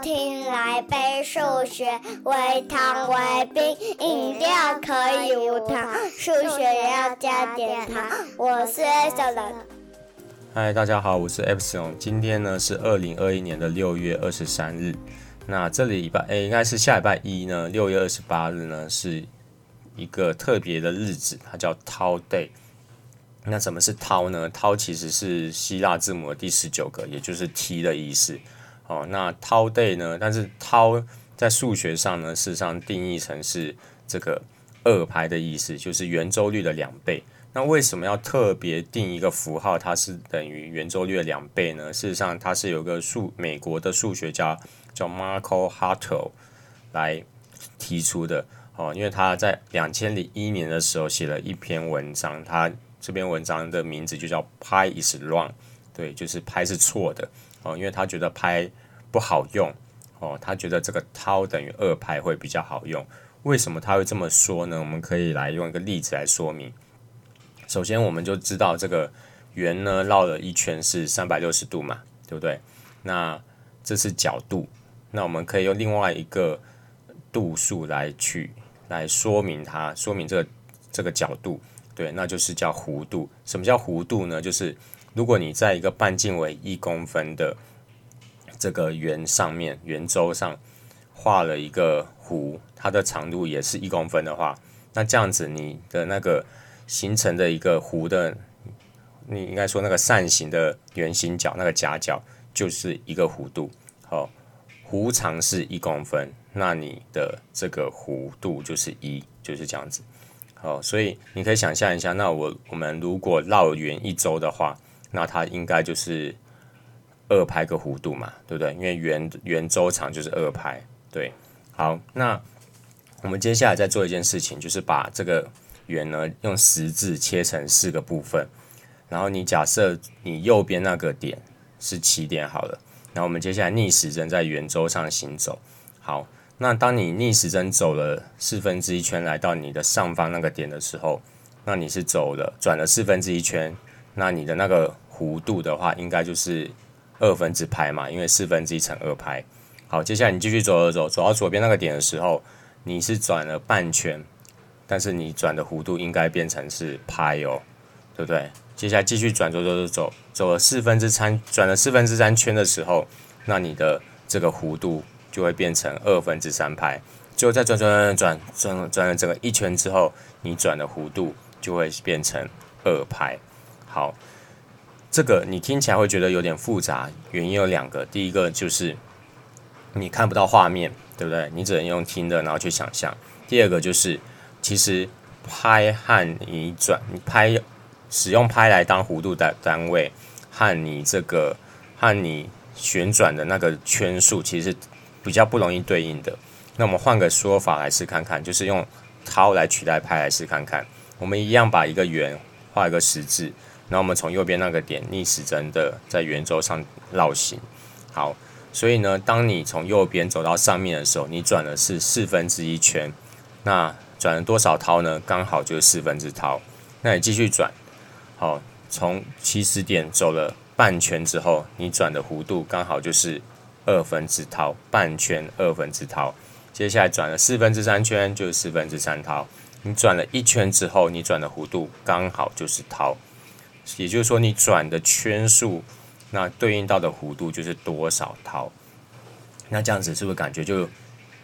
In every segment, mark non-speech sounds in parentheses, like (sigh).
听来杯数学，为糖为冰，饮料可以无糖，数学也要加点糖。我是 Epsilon。嗨，大家好，我是 Epson。今天呢是二零二一年的六月二十三日。那这礼拜诶，应该是下礼拜一呢，六月二十八日呢是一个特别的日子，它叫 Tau Day。那什么是 Tau 呢？Tau 其实是希腊字母的第十九个，也就是 T 的意思。哦，那 Tau Day 呢？但是 Tau 在数学上呢，事实上定义成是这个二派的意思，就是圆周率的两倍。那为什么要特别定一个符号，它是等于圆周率的两倍呢？事实上，它是有个数美国的数学家叫 Marco Hartle 来提出的。哦，因为他在两千零一年的时候写了一篇文章，他这篇文章的名字就叫 Pi is wrong，对，就是派是错的。哦，因为他觉得派不好用，哦，他觉得这个 tau 等于二派会比较好用。为什么他会这么说呢？我们可以来用一个例子来说明。首先，我们就知道这个圆呢绕了一圈是三百六十度嘛，对不对？那这是角度，那我们可以用另外一个度数来去来说明它，说明这个这个角度，对，那就是叫弧度。什么叫弧度呢？就是如果你在一个半径为一公分的这个圆上面，圆周上画了一个弧，它的长度也是一公分的话，那这样子你的那个形成的一个弧的，你应该说那个扇形的圆形角，那个夹角就是一个弧度。好，弧长是一公分，那你的这个弧度就是一，就是这样子。好，所以你可以想象一下，那我我们如果绕圆一周的话。那它应该就是二拍个弧度嘛，对不对？因为圆圆周长就是二拍，对。好，那我们接下来再做一件事情，就是把这个圆呢用十字切成四个部分。然后你假设你右边那个点是起点好了，然后我们接下来逆时针在圆周上行走。好，那当你逆时针走了四分之一圈来到你的上方那个点的时候，那你是走了转了四分之一圈。那你的那个弧度的话，应该就是二分之派嘛，因为四分之一乘二派。好，接下来你继续走走走，走到左边那个点的时候，你是转了半圈，但是你转的弧度应该变成是派哦，对不对？接下来继续转走走走走，走了四分之三，转了四分之三圈的时候，那你的这个弧度就会变成二分之三派。最后再转转转转转转了整个一圈之后，你转的弧度就会变成二派。好，这个你听起来会觉得有点复杂，原因有两个。第一个就是你看不到画面，对不对？你只能用听的，然后去想象。第二个就是，其实拍和你转，拍使用拍来当弧度的单位，和你这个和你旋转的那个圈数，其实比较不容易对应的。那我们换个说法来试看看，就是用涛来取代拍来试看看。我们一样把一个圆画一个十字。那我们从右边那个点逆时针的在圆周上绕行，好，所以呢，当你从右边走到上面的时候，你转的是四分之一圈，那转了多少涛呢？刚好就是四分之涛。那你继续转，好，从起始点走了半圈之后，你转的弧度刚好就是二分之涛半圈二分之涛。接下来转了四分之三圈，就是四分之三涛。你转了一圈之后，你转的弧度刚好就是涛。也就是说，你转的圈数，那对应到的弧度就是多少套。那这样子是不是感觉就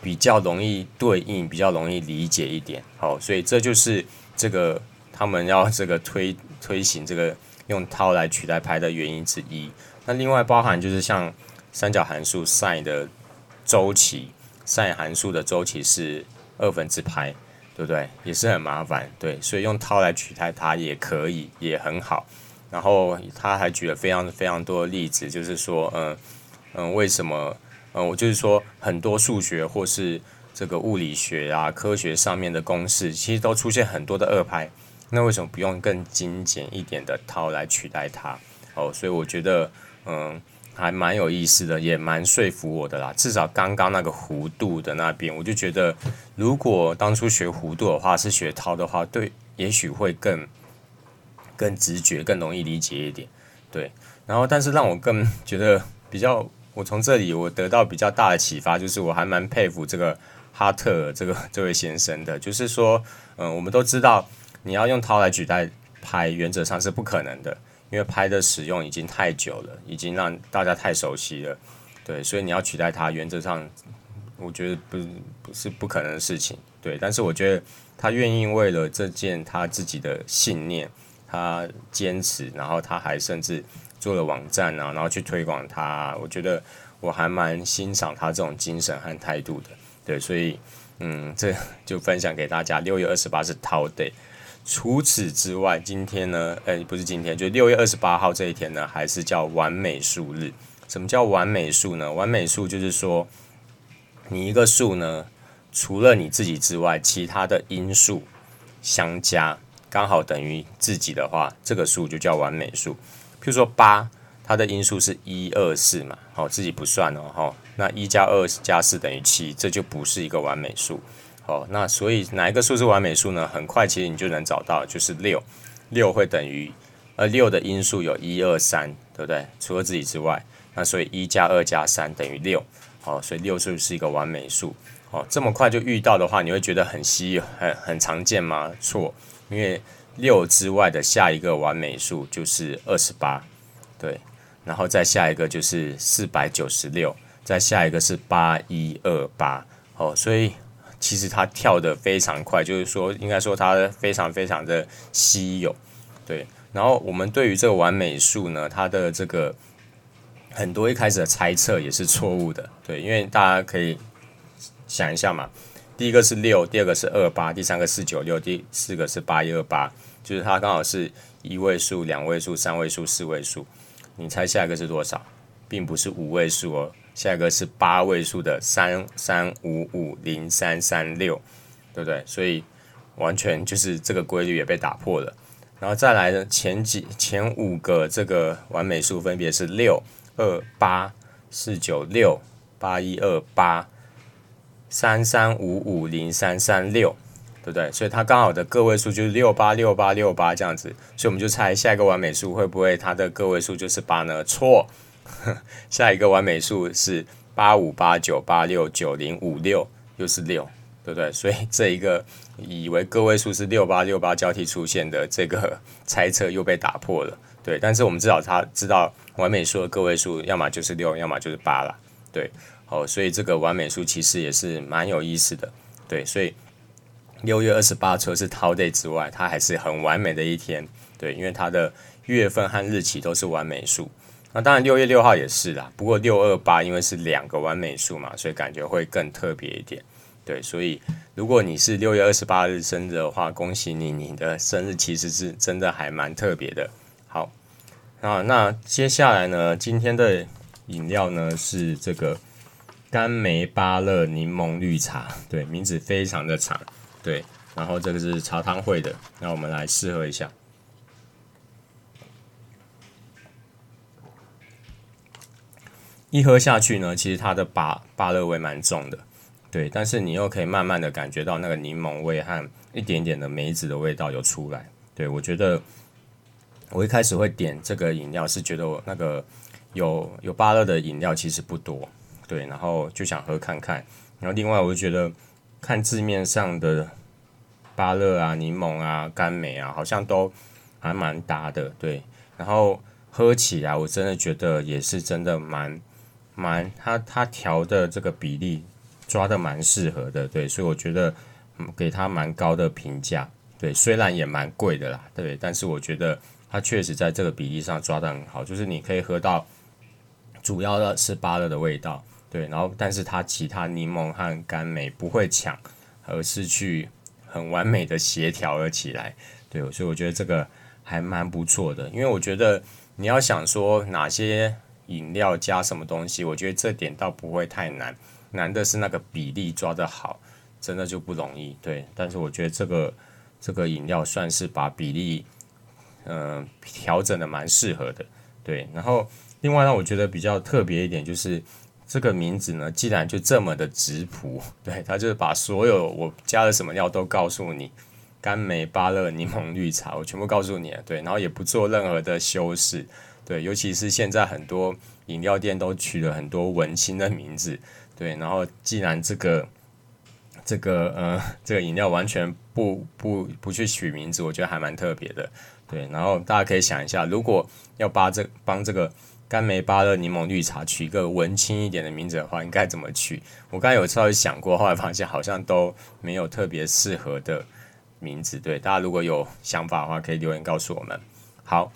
比较容易对应，比较容易理解一点？好，所以这就是这个他们要这个推推行这个用套来取代拍的原因之一。那另外包含就是像三角函数 sin 的周期，sin 函数的周期是二分之派。对不对？也是很麻烦，对，所以用 tau 来取代它也可以，也很好。然后他还举了非常非常多的例子，就是说，嗯嗯，为什么？嗯，我就是说，很多数学或是这个物理学啊、科学上面的公式，其实都出现很多的二派。那为什么不用更精简一点的 tau 来取代它？哦，所以我觉得，嗯。还蛮有意思的，也蛮说服我的啦。至少刚刚那个弧度的那边，我就觉得，如果当初学弧度的话，是学涛的话，对，也许会更更直觉、更容易理解一点。对，然后但是让我更觉得比较，我从这里我得到比较大的启发，就是我还蛮佩服这个哈特尔这个 (laughs) 这位先生的，就是说，嗯，我们都知道你要用涛来取代拍，原则上是不可能的，因为拍的使用已经太久了，已经让大家太熟悉了，对，所以你要取代它，原则上我觉得不不是不可能的事情，对，但是我觉得他愿意为了这件他自己的信念，他坚持，然后他还甚至。做了网站啊，然后去推广它，我觉得我还蛮欣赏他这种精神和态度的。对，所以嗯，这就分享给大家。六月二十八是陶 day。除此之外，今天呢，诶，不是今天，就六月二十八号这一天呢，还是叫完美数日。什么叫完美数呢？完美数就是说，你一个数呢，除了你自己之外，其他的因数相加刚好等于自己的话，这个数就叫完美数。譬如说八，它的因数是一二四嘛，好，自己不算哦，哈，那一加二加四等于七，这就不是一个完美数，哦，那所以哪一个数是完美数呢？很快其实你就能找到，就是六，六会等于，呃，六的因数有一二三，对不对？除了自己之外，那所以一加二加三等于六，好，所以六数是一个完美数，哦，这么快就遇到的话，你会觉得很稀，很很常见吗？错，因为。六之外的下一个完美数就是二十八，对，然后再下一个就是四百九十六，再下一个是八一二八，哦，所以其实它跳得非常快，就是说应该说它非常非常的稀有，对。然后我们对于这个完美数呢，它的这个很多一开始的猜测也是错误的，对，因为大家可以想一下嘛，第一个是六，第二个是二八，第三个四九六，第四个是八一二八。就是它刚好是一位数、两位数、三位数、四位数，你猜下一个是多少？并不是五位数哦，下一个是八位数的三三五五零三三六，对不对？所以完全就是这个规律也被打破了。然后再来呢，前几前五个这个完美数分别是六二八四九六八一二八三三五五零三三六。对不对？所以它刚好的个位数就是六八六八六八这样子，所以我们就猜下一个完美数会不会它的个位数就是八呢？错，(laughs) 下一个完美数是八五八九八六九零五六，又是六，对不对？所以这一个以为个位数是六八六八交替出现的这个猜测又被打破了。对，但是我们至少他知道完美数的个位数要么就是六，要么就是八了。对，哦，所以这个完美数其实也是蛮有意思的。对，所以。六月二十八除了是陶 day 之外，它还是很完美的一天，对，因为它的月份和日期都是完美数。那当然六月六号也是啦，不过六二八因为是两个完美数嘛，所以感觉会更特别一点。对，所以如果你是六月二十八日生日的话，恭喜你，你的生日其实是真的还蛮特别的。好，啊，那接下来呢，今天的饮料呢是这个甘梅芭乐柠檬绿茶，对，名字非常的长。对，然后这个是茶汤会的，那我们来试喝一下。一喝下去呢，其实它的芭芭乐味蛮重的，对，但是你又可以慢慢的感觉到那个柠檬味和一点点的梅子的味道有出来。对，我觉得我一开始会点这个饮料，是觉得我那个有有芭乐的饮料其实不多，对，然后就想喝看看。然后另外我就觉得。看字面上的芭乐啊、柠檬啊、甘梅啊，好像都还蛮搭的，对。然后喝起来，我真的觉得也是真的蛮蛮，他他调的这个比例抓的蛮适合的，对。所以我觉得给他蛮高的评价，对。虽然也蛮贵的啦，对，但是我觉得他确实在这个比例上抓得很好，就是你可以喝到主要的是芭乐的味道。对，然后但是它其他柠檬和甘梅不会抢，而是去很完美的协调了起来。对，所以我觉得这个还蛮不错的。因为我觉得你要想说哪些饮料加什么东西，我觉得这点倒不会太难，难的是那个比例抓得好，真的就不容易。对，但是我觉得这个这个饮料算是把比例嗯、调整的蛮适合的。对，然后另外呢我觉得比较特别一点就是。这个名字呢，既然就这么的质朴，(laughs) 对，他就是把所有我加了什么料都告诉你，甘梅、芭乐、柠檬绿茶，我全部告诉你了，对，然后也不做任何的修饰，对，尤其是现在很多饮料店都取了很多文青的名字，对，然后既然这个这个呃这个饮料完全不不不去取名字，我觉得还蛮特别的，对，然后大家可以想一下，如果要把这帮这个甘梅巴乐柠檬绿茶取一个文青一点的名字的话，应该怎么取？我刚才有稍微想过，后来发现好像都没有特别适合的名字，对，大家如果有想法的话，可以留言告诉我们。好。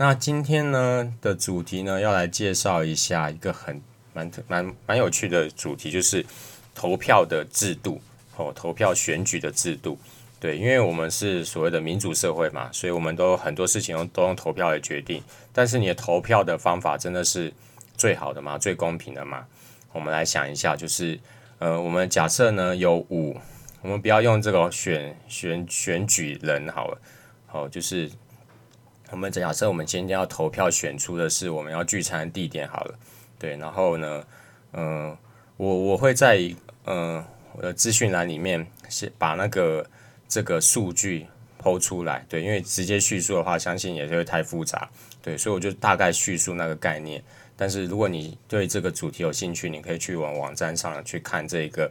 那今天呢的主题呢，要来介绍一下一个很蛮特蛮蛮有趣的主题，就是投票的制度哦，投票选举的制度。对，因为我们是所谓的民主社会嘛，所以我们都很多事情都用投票来决定。但是你的投票的方法真的是最好的吗？最公平的吗？我们来想一下，就是呃，我们假设呢有五，我们不要用这个选选选举人好了，好就是。我们假设我们今天要投票选出的是我们要聚餐的地点好了，对，然后呢，嗯、我我会在嗯、呃、我的资讯栏里面先把那个这个数据抛出来，对，因为直接叙述的话，相信也是会太复杂，对，所以我就大概叙述那个概念。但是如果你对这个主题有兴趣，你可以去往网站上去看这个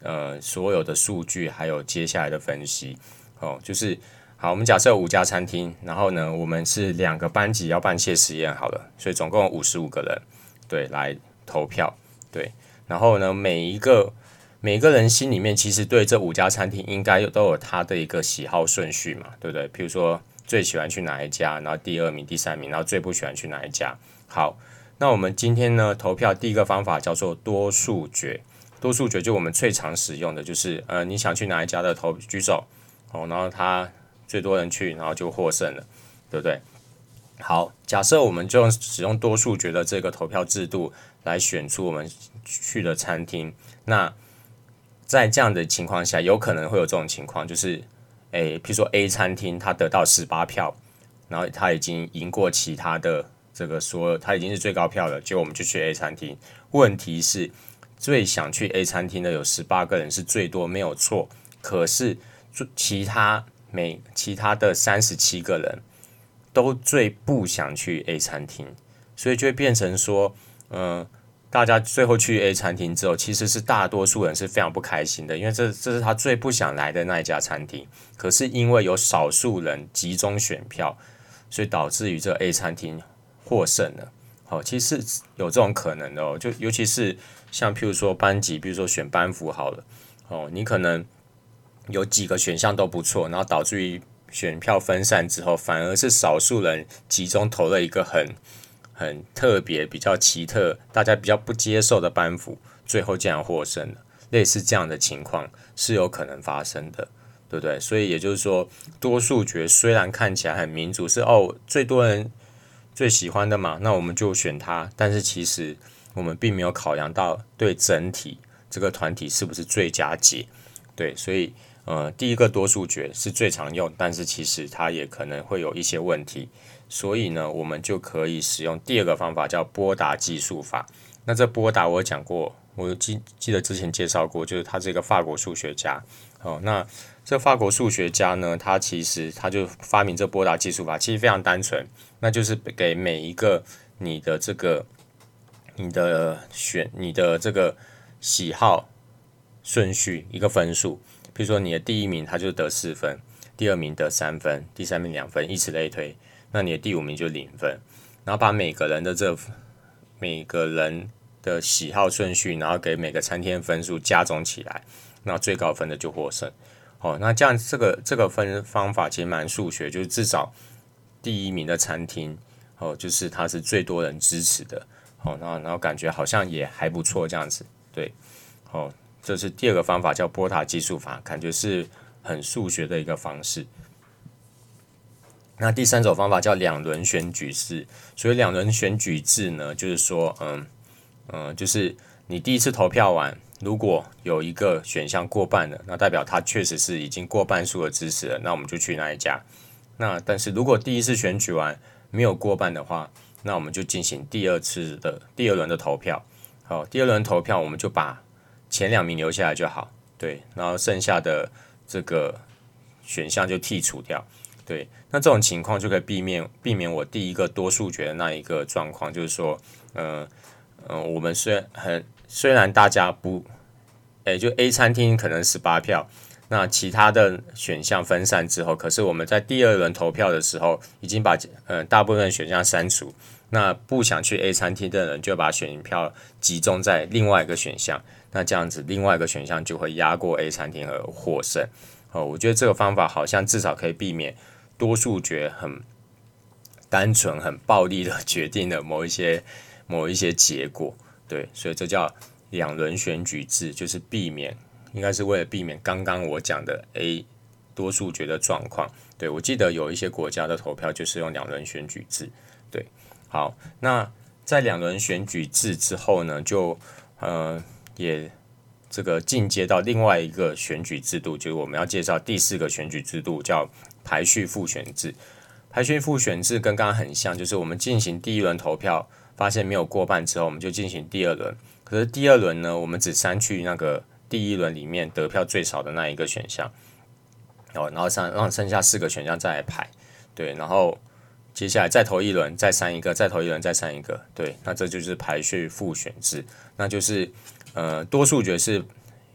呃所有的数据，还有接下来的分析，哦，就是。好，我们假设五家餐厅，然后呢，我们是两个班级要办谢实验，好了，所以总共五十五个人，对，来投票，对，然后呢，每一个每个人心里面其实对这五家餐厅应该都有他的一个喜好顺序嘛，对不对？譬如说最喜欢去哪一家，然后第二名、第三名，然后最不喜欢去哪一家。好，那我们今天呢，投票第一个方法叫做多数决，多数决就我们最常使用的就是，呃，你想去哪一家的投举手，哦，然后他。最多人去，然后就获胜了，对不对？好，假设我们就使用多数决的这个投票制度来选出我们去的餐厅。那在这样的情况下，有可能会有这种情况，就是，诶，譬如说 A 餐厅他得到十八票，然后他已经赢过其他的这个说他已经是最高票了，结果我们就去 A 餐厅。问题是，最想去 A 餐厅的有十八个人是最多，没有错。可是其他。每其他的三十七个人都最不想去 A 餐厅，所以就会变成说，嗯、大家最后去 A 餐厅之后，其实是大多数人是非常不开心的，因为这这是他最不想来的那一家餐厅。可是因为有少数人集中选票，所以导致于这 A 餐厅获胜了。好，其实有这种可能的哦，就尤其是像譬如说班级，比如说选班服好了，哦，你可能。有几个选项都不错，然后导致于选票分散之后，反而是少数人集中投了一个很很特别、比较奇特、大家比较不接受的班服，最后竟然获胜了。类似这样的情况是有可能发生的，对不对？所以也就是说，多数决虽然看起来很民主，是哦最多人最喜欢的嘛，那我们就选他。但是其实我们并没有考量到对整体这个团体是不是最佳解，对，所以。呃，第一个多数决是最常用，但是其实它也可能会有一些问题，所以呢，我们就可以使用第二个方法，叫波达计数法。那这波达我讲过，我记记得之前介绍过，就是他是一个法国数学家。哦，那这法国数学家呢，他其实他就发明这波达计数法，其实非常单纯，那就是给每一个你的这个你的选你的这个喜好顺序一个分数。比如说你的第一名他就得四分，第二名得三分，第三名两分，以此类推。那你的第五名就零分，然后把每个人的这每个人的喜好顺序，然后给每个餐厅分数加总起来，那最高分的就获胜。哦，那这样这个这个分方法其实蛮数学，就是至少第一名的餐厅哦，就是它是最多人支持的。哦，然后然后感觉好像也还不错这样子，对，哦。这是第二个方法，叫波塔计数法，感觉是很数学的一个方式。那第三种方法叫两轮选举制。所以两轮选举制呢，就是说，嗯嗯，就是你第一次投票完，如果有一个选项过半了，那代表它确实是已经过半数的支持了，那我们就去那一家。那但是如果第一次选举完没有过半的话，那我们就进行第二次的第二轮的投票。好，第二轮投票我们就把。前两名留下来就好，对，然后剩下的这个选项就剔除掉，对，那这种情况就可以避免避免我第一个多数决的那一个状况，就是说，嗯嗯，我们虽然很虽然大家不，诶，就 A 餐厅可能十八票，那其他的选项分散之后，可是我们在第二轮投票的时候，已经把嗯大部分选项删除。那不想去 A 餐厅的人，就把选票集中在另外一个选项。那这样子，另外一个选项就会压过 A 餐厅而获胜。哦，我觉得这个方法好像至少可以避免多数决很单纯、很暴力的 (laughs) 决定了某一些某一些结果。对，所以这叫两轮选举制，就是避免，应该是为了避免刚刚我讲的 A 多数决的状况。对，我记得有一些国家的投票就是用两轮选举制。对。好，那在两轮选举制之后呢，就呃也这个进阶到另外一个选举制度，就是我们要介绍第四个选举制度，叫排序复选制。排序复选制跟刚刚很像，就是我们进行第一轮投票，发现没有过半之后，我们就进行第二轮。可是第二轮呢，我们只删去那个第一轮里面得票最少的那一个选项，哦，然后让让剩下四个选项再来排，对，然后。接下来再投一轮，再删一个，再投一轮，再删一个。对，那这就是排序复选制，那就是呃多数决是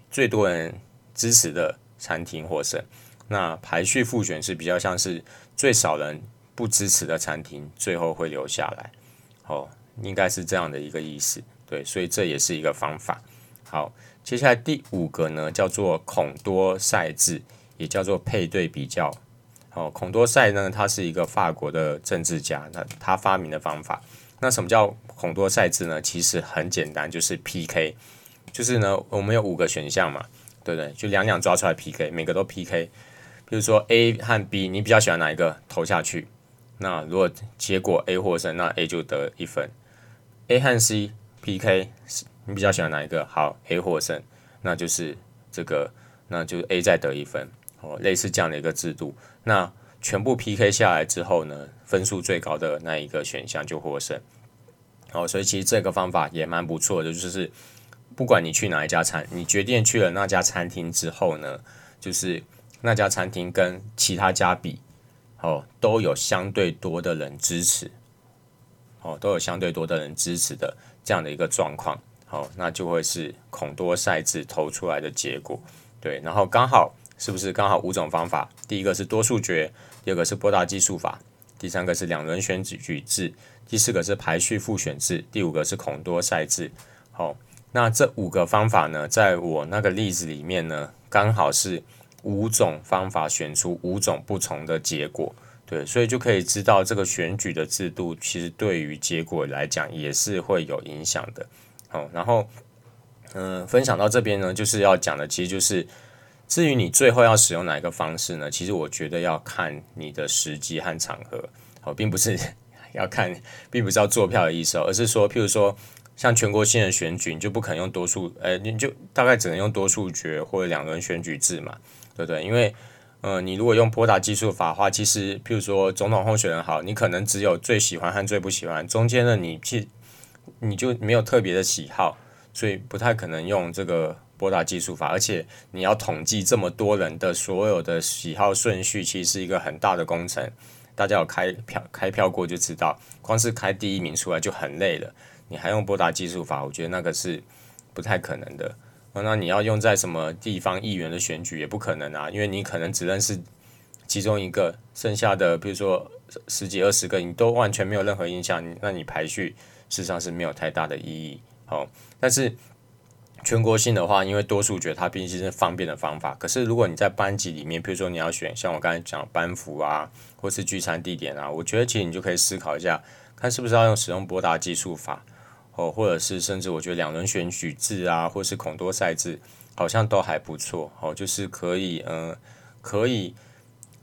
最多人支持的餐厅获胜，那排序复选是比较像是最少人不支持的餐厅最后会留下来。哦，应该是这样的一个意思。对，所以这也是一个方法。好，接下来第五个呢叫做孔多塞制，也叫做配对比较。哦，孔多塞呢，他是一个法国的政治家，那他发明的方法。那什么叫孔多塞制呢？其实很简单，就是 PK，就是呢，我们有五个选项嘛，对不对？就两两抓出来 PK，每个都 PK。比如说 A 和 B，你比较喜欢哪一个？投下去。那如果结果 A 获胜，那 A 就得一分。A 和 C PK，你比较喜欢哪一个？好，A 获胜，那就是这个，那就 A 再得一分。哦，类似这样的一个制度。那全部 PK 下来之后呢，分数最高的那一个选项就获胜。哦，所以其实这个方法也蛮不错的，就是不管你去哪一家餐，你决定去了那家餐厅之后呢，就是那家餐厅跟其他家比，哦，都有相对多的人支持，哦，都有相对多的人支持的这样的一个状况，哦，那就会是孔多塞制投出来的结果。对，然后刚好。是不是刚好五种方法？第一个是多数决，第二个是波大计数法，第三个是两轮选举制，第四个是排序复选制，第五个是孔多塞制。好，那这五个方法呢，在我那个例子里面呢，刚好是五种方法选出五种不同的结果。对，所以就可以知道这个选举的制度其实对于结果来讲也是会有影响的。好，然后嗯，分享到这边呢，就是要讲的其实就是。至于你最后要使用哪一个方式呢？其实我觉得要看你的时机和场合，好，并不是 (laughs) 要看，并不是要做票的意思，而是说，譬如说像全国性的选举，你就不可能用多数，呃，你就大概只能用多数决或者两轮选举制嘛，对不对？因为，呃，你如果用波达计数法的话，其实譬如说总统候选人好，你可能只有最喜欢和最不喜欢，中间的你其实你就没有特别的喜好，所以不太可能用这个。波达计数法，而且你要统计这么多人的所有的喜好顺序，其实是一个很大的工程。大家有开票开票过就知道，光是开第一名出来就很累了。你还用波达计数法，我觉得那个是不太可能的。那你要用在什么地方议员的选举也不可能啊，因为你可能只认识其中一个，剩下的比如说十几二十个，你都完全没有任何印象，那你排序事实上是没有太大的意义。好，但是。全国性的话，因为多数决它毕竟是方便的方法。可是如果你在班级里面，比如说你要选像我刚才讲班服啊，或是聚餐地点啊，我觉得其实你就可以思考一下，看是不是要用使用波达计数法，哦，或者是甚至我觉得两轮选举制啊，或是孔多赛制，好像都还不错。哦，就是可以，嗯、可以，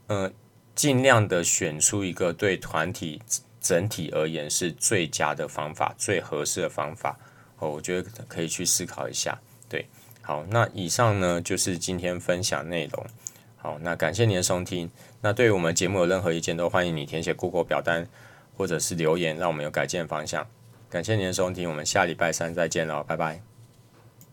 嗯、尽量的选出一个对团体整体而言是最佳的方法，最合适的方法。哦，我觉得可以去思考一下，对，好，那以上呢就是今天分享内容，好，那感谢您的收听，那对于我们节目有任何意见，都欢迎你填写 Google 表单或者是留言，让我们有改进的方向。感谢您的收听，我们下礼拜三再见喽，拜拜。